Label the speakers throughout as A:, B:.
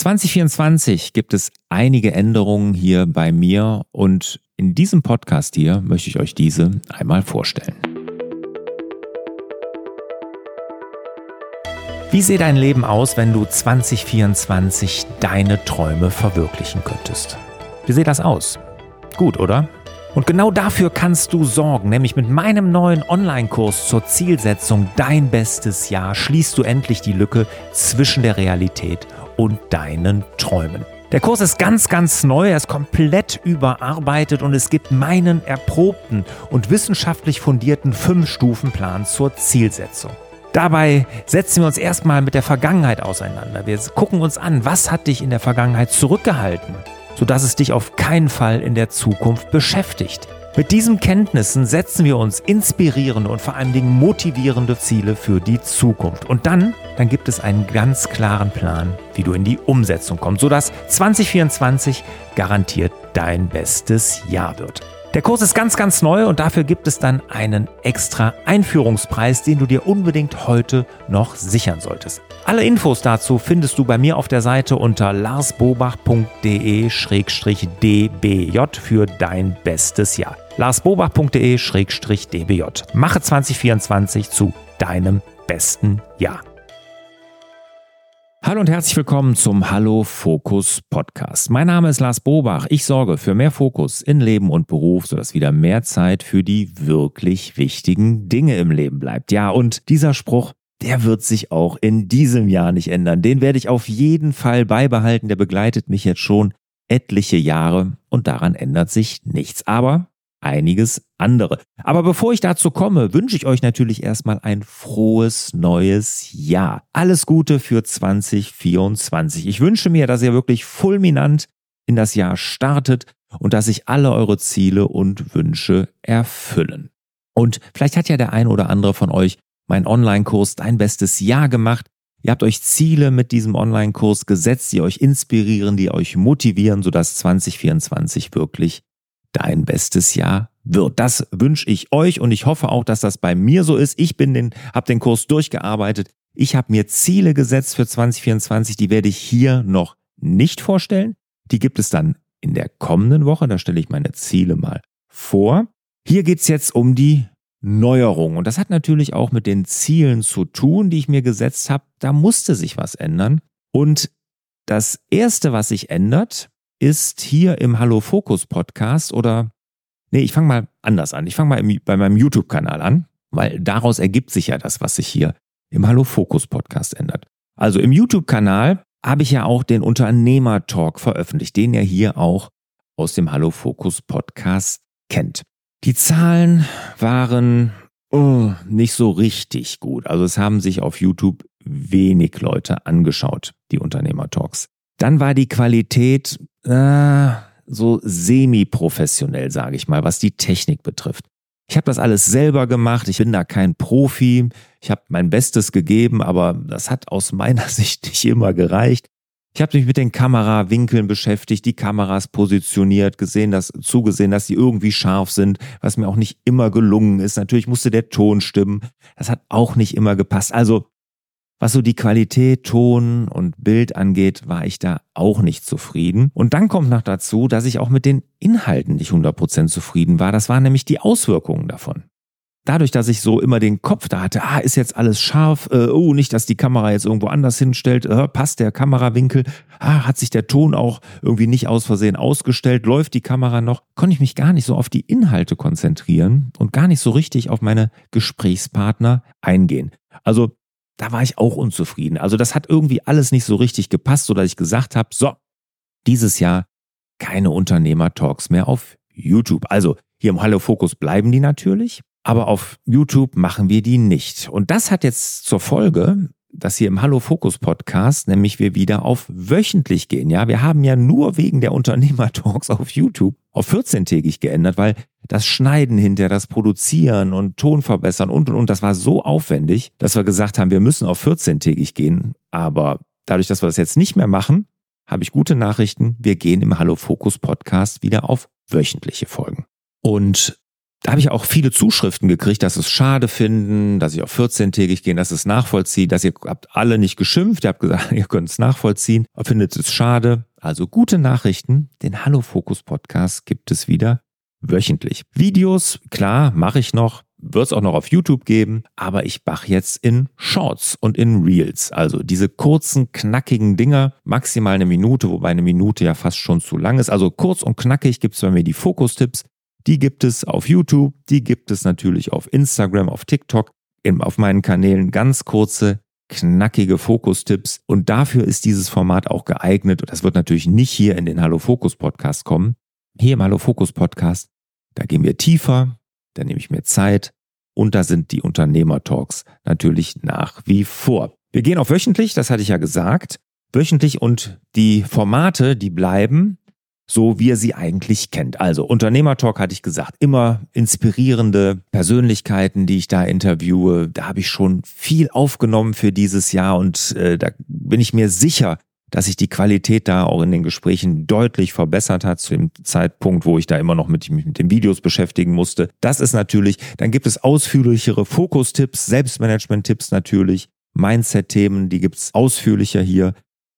A: 2024 gibt es einige Änderungen hier bei mir und in diesem Podcast hier möchte ich euch diese einmal vorstellen. Wie sähe dein Leben aus, wenn du 2024 deine Träume verwirklichen könntest? Wie sieht das aus? Gut, oder? Und genau dafür kannst du sorgen, nämlich mit meinem neuen Online-Kurs zur Zielsetzung Dein bestes Jahr schließt du endlich die Lücke zwischen der Realität und deinen Träumen. Der Kurs ist ganz, ganz neu, er ist komplett überarbeitet und es gibt meinen erprobten und wissenschaftlich fundierten Fünf-Stufen-Plan zur Zielsetzung. Dabei setzen wir uns erstmal mit der Vergangenheit auseinander. Wir gucken uns an, was hat dich in der Vergangenheit zurückgehalten? sodass es dich auf keinen Fall in der Zukunft beschäftigt. Mit diesen Kenntnissen setzen wir uns inspirierende und vor allen Dingen motivierende Ziele für die Zukunft. Und dann, dann gibt es einen ganz klaren Plan, wie du in die Umsetzung kommst, sodass 2024 garantiert dein bestes Jahr wird. Der Kurs ist ganz, ganz neu und dafür gibt es dann einen extra Einführungspreis, den du dir unbedingt heute noch sichern solltest. Alle Infos dazu findest du bei mir auf der Seite unter larsbobach.de-dbj für dein bestes Jahr. larsbobach.de-dbj. Mache 2024 zu deinem besten Jahr. Hallo und herzlich willkommen zum Hallo Fokus Podcast. Mein Name ist Lars Bobach. Ich sorge für mehr Fokus in Leben und Beruf, sodass wieder mehr Zeit für die wirklich wichtigen Dinge im Leben bleibt. Ja, und dieser Spruch, der wird sich auch in diesem Jahr nicht ändern. Den werde ich auf jeden Fall beibehalten. Der begleitet mich jetzt schon etliche Jahre und daran ändert sich nichts. Aber einiges andere. Aber bevor ich dazu komme, wünsche ich euch natürlich erstmal ein frohes neues Jahr. Alles Gute für 2024. Ich wünsche mir, dass ihr wirklich fulminant in das Jahr startet und dass sich alle eure Ziele und Wünsche erfüllen. Und vielleicht hat ja der ein oder andere von euch meinen Online-Kurs Dein bestes Jahr gemacht. Ihr habt euch Ziele mit diesem Online-Kurs gesetzt, die euch inspirieren, die euch motivieren, sodass 2024 wirklich dein bestes Jahr wird. Das wünsche ich euch und ich hoffe auch, dass das bei mir so ist. Ich bin den, habe den Kurs durchgearbeitet. Ich habe mir Ziele gesetzt für 2024, die werde ich hier noch nicht vorstellen. Die gibt es dann in der kommenden Woche. Da stelle ich meine Ziele mal vor. Hier geht's jetzt um die Neuerung. Und das hat natürlich auch mit den Zielen zu tun, die ich mir gesetzt habe. Da musste sich was ändern. Und das Erste, was sich ändert, ist hier im Hallo Fokus Podcast oder nee, ich fange mal anders an. Ich fange mal im, bei meinem YouTube-Kanal an, weil daraus ergibt sich ja das, was sich hier im Hallo Fokus Podcast ändert. Also im YouTube-Kanal habe ich ja auch den Unternehmer-Talk veröffentlicht, den ihr hier auch aus dem Hallo Fokus Podcast kennt. Die Zahlen waren oh, nicht so richtig gut. Also es haben sich auf YouTube wenig Leute angeschaut, die Unternehmer-Talks. Dann war die Qualität äh, so semi-professionell, sage ich mal, was die Technik betrifft. Ich habe das alles selber gemacht, ich bin da kein Profi, ich habe mein Bestes gegeben, aber das hat aus meiner Sicht nicht immer gereicht. Ich habe mich mit den Kamerawinkeln beschäftigt, die Kameras positioniert, gesehen, dass zugesehen, dass sie irgendwie scharf sind, was mir auch nicht immer gelungen ist. Natürlich musste der Ton stimmen. Das hat auch nicht immer gepasst. Also was so die Qualität, Ton und Bild angeht, war ich da auch nicht zufrieden. Und dann kommt noch dazu, dass ich auch mit den Inhalten nicht 100% zufrieden war. Das waren nämlich die Auswirkungen davon. Dadurch, dass ich so immer den Kopf da hatte, ah, ist jetzt alles scharf, äh, oh, nicht, dass die Kamera jetzt irgendwo anders hinstellt, äh, passt der Kamerawinkel, ah, hat sich der Ton auch irgendwie nicht aus Versehen ausgestellt, läuft die Kamera noch, konnte ich mich gar nicht so auf die Inhalte konzentrieren und gar nicht so richtig auf meine Gesprächspartner eingehen. Also da war ich auch unzufrieden. Also das hat irgendwie alles nicht so richtig gepasst, sodass ich gesagt habe, so, dieses Jahr keine Unternehmer-Talks mehr auf YouTube. Also hier im Hallo Fokus bleiben die natürlich, aber auf YouTube machen wir die nicht. Und das hat jetzt zur Folge, dass hier im Hallo Fokus Podcast nämlich wir wieder auf wöchentlich gehen. Ja, wir haben ja nur wegen der Unternehmer-Talks auf YouTube auf 14-tägig geändert, weil das Schneiden hinter, das Produzieren und Ton verbessern und und und, das war so aufwendig, dass wir gesagt haben, wir müssen auf 14-tägig gehen. Aber dadurch, dass wir das jetzt nicht mehr machen, habe ich gute Nachrichten. Wir gehen im Hallo Fokus Podcast wieder auf wöchentliche Folgen. Und da habe ich auch viele Zuschriften gekriegt, dass es schade finden, dass ich auf 14-tägig gehe, dass es nachvollziehen, dass ihr habt alle nicht geschimpft, ihr habt gesagt, ihr könnt es nachvollziehen, findet es schade. Also gute Nachrichten, den Hallo Fokus Podcast gibt es wieder wöchentlich. Videos, klar, mache ich noch, wird es auch noch auf YouTube geben, aber ich mache jetzt in Shorts und in Reels. Also diese kurzen, knackigen Dinger, maximal eine Minute, wobei eine Minute ja fast schon zu lang ist. Also kurz und knackig gibt es bei mir die Fokustipps. Die gibt es auf YouTube, die gibt es natürlich auf Instagram, auf TikTok, auf meinen Kanälen ganz kurze, knackige Fokustipps. Und dafür ist dieses Format auch geeignet. Und das wird natürlich nicht hier in den Hallo Fokus Podcast kommen. Hier im Hallo Fokus Podcast, da gehen wir tiefer, da nehme ich mir Zeit und da sind die Unternehmertalks natürlich nach wie vor. Wir gehen auf wöchentlich, das hatte ich ja gesagt. Wöchentlich und die Formate, die bleiben so wie er sie eigentlich kennt. Also Unternehmertalk hatte ich gesagt, immer inspirierende Persönlichkeiten, die ich da interviewe. Da habe ich schon viel aufgenommen für dieses Jahr und äh, da bin ich mir sicher, dass sich die Qualität da auch in den Gesprächen deutlich verbessert hat zu dem Zeitpunkt, wo ich da immer noch mit, mit den Videos beschäftigen musste. Das ist natürlich, dann gibt es ausführlichere Fokustipps, Selbstmanagement-Tipps natürlich, Mindset-Themen, die gibt's ausführlicher hier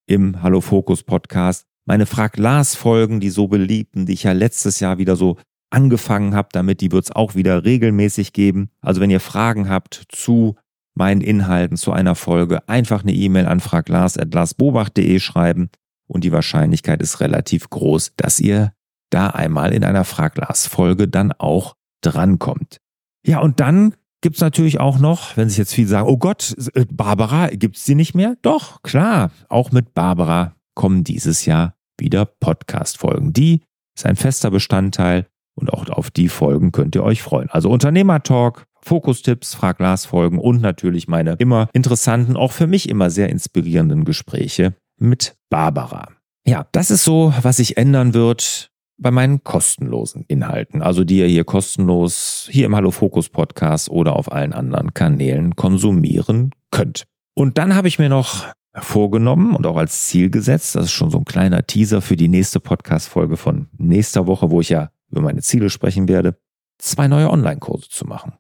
A: im Hallo Fokus Podcast meine Frag Lars Folgen, die so beliebten, die ich ja letztes Jahr wieder so angefangen habe, damit die wird es auch wieder regelmäßig geben. Also wenn ihr Fragen habt zu meinen Inhalten, zu einer Folge, einfach eine E-Mail an fraglars.larsbobach.de schreiben und die Wahrscheinlichkeit ist relativ groß, dass ihr da einmal in einer Frag Lars Folge dann auch drankommt. Ja, und dann gibt's natürlich auch noch, wenn sich jetzt viele sagen, oh Gott, äh, Barbara, gibt's sie nicht mehr? Doch, klar, auch mit Barbara kommen dieses Jahr wieder Podcast-Folgen. Die ist ein fester Bestandteil und auch auf die Folgen könnt ihr euch freuen. Also Unternehmer-Talk, Fokustipps, Frag Lars Folgen und natürlich meine immer interessanten, auch für mich immer sehr inspirierenden Gespräche mit Barbara. Ja, das ist so, was sich ändern wird bei meinen kostenlosen Inhalten, also die ihr hier kostenlos hier im Hallo Fokus Podcast oder auf allen anderen Kanälen konsumieren könnt. Und dann habe ich mir noch vorgenommen und auch als Ziel gesetzt. Das ist schon so ein kleiner Teaser für die nächste Podcast-Folge von nächster Woche, wo ich ja über meine Ziele sprechen werde, zwei neue Online-Kurse zu machen.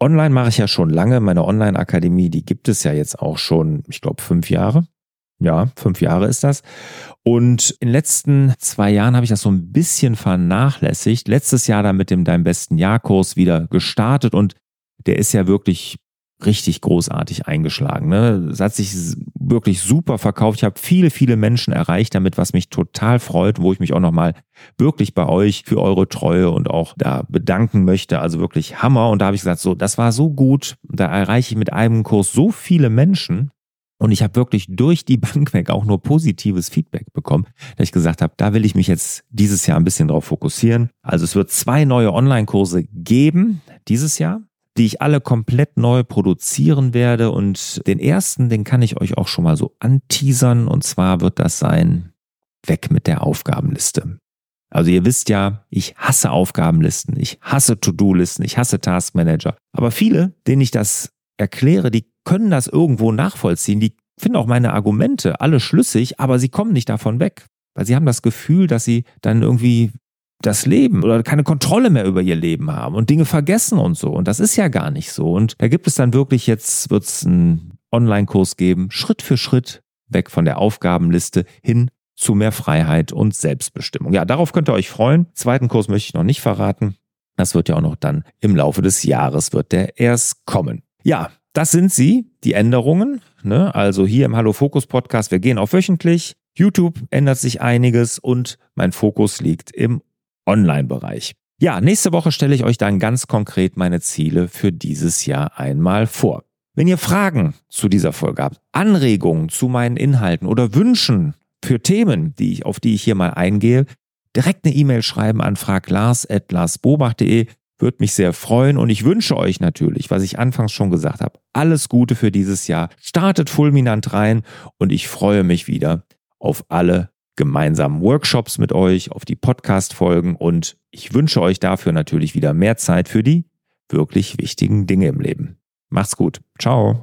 A: Online mache ich ja schon lange. Meine Online-Akademie, die gibt es ja jetzt auch schon, ich glaube, fünf Jahre. Ja, fünf Jahre ist das. Und in den letzten zwei Jahren habe ich das so ein bisschen vernachlässigt. Letztes Jahr dann mit dem Dein besten Jahr-Kurs wieder gestartet und der ist ja wirklich richtig großartig eingeschlagen. Ne? Es hat sich wirklich super verkauft. Ich habe viele, viele Menschen erreicht damit, was mich total freut, wo ich mich auch nochmal wirklich bei euch für eure Treue und auch da bedanken möchte. Also wirklich Hammer. Und da habe ich gesagt, so, das war so gut. Da erreiche ich mit einem Kurs so viele Menschen. Und ich habe wirklich durch die Bank weg auch nur positives Feedback bekommen, dass ich gesagt habe, da will ich mich jetzt dieses Jahr ein bisschen drauf fokussieren. Also es wird zwei neue Online-Kurse geben dieses Jahr die ich alle komplett neu produzieren werde. Und den ersten, den kann ich euch auch schon mal so anteasern. Und zwar wird das sein, weg mit der Aufgabenliste. Also ihr wisst ja, ich hasse Aufgabenlisten, ich hasse To-Do-Listen, ich hasse Taskmanager. Aber viele, denen ich das erkläre, die können das irgendwo nachvollziehen. Die finden auch meine Argumente alle schlüssig, aber sie kommen nicht davon weg. Weil sie haben das Gefühl, dass sie dann irgendwie das Leben oder keine Kontrolle mehr über ihr Leben haben und Dinge vergessen und so. Und das ist ja gar nicht so. Und da gibt es dann wirklich, jetzt wird es einen Online-Kurs geben, Schritt für Schritt weg von der Aufgabenliste hin zu mehr Freiheit und Selbstbestimmung. Ja, darauf könnt ihr euch freuen. Zweiten Kurs möchte ich noch nicht verraten. Das wird ja auch noch dann im Laufe des Jahres wird der erst kommen. Ja, das sind sie, die Änderungen. Ne? Also hier im Hallo Fokus Podcast, wir gehen auf wöchentlich. YouTube ändert sich einiges und mein Fokus liegt im Online-Bereich. Ja, nächste Woche stelle ich euch dann ganz konkret meine Ziele für dieses Jahr einmal vor. Wenn ihr Fragen zu dieser Folge habt, Anregungen zu meinen Inhalten oder Wünschen für Themen, die ich, auf die ich hier mal eingehe, direkt eine E-Mail schreiben an fraglars.larsbobach.de. Würde mich sehr freuen und ich wünsche euch natürlich, was ich anfangs schon gesagt habe, alles Gute für dieses Jahr. Startet fulminant rein und ich freue mich wieder auf alle gemeinsamen Workshops mit euch, auf die Podcast-Folgen und ich wünsche euch dafür natürlich wieder mehr Zeit für die wirklich wichtigen Dinge im Leben. Macht's gut. Ciao.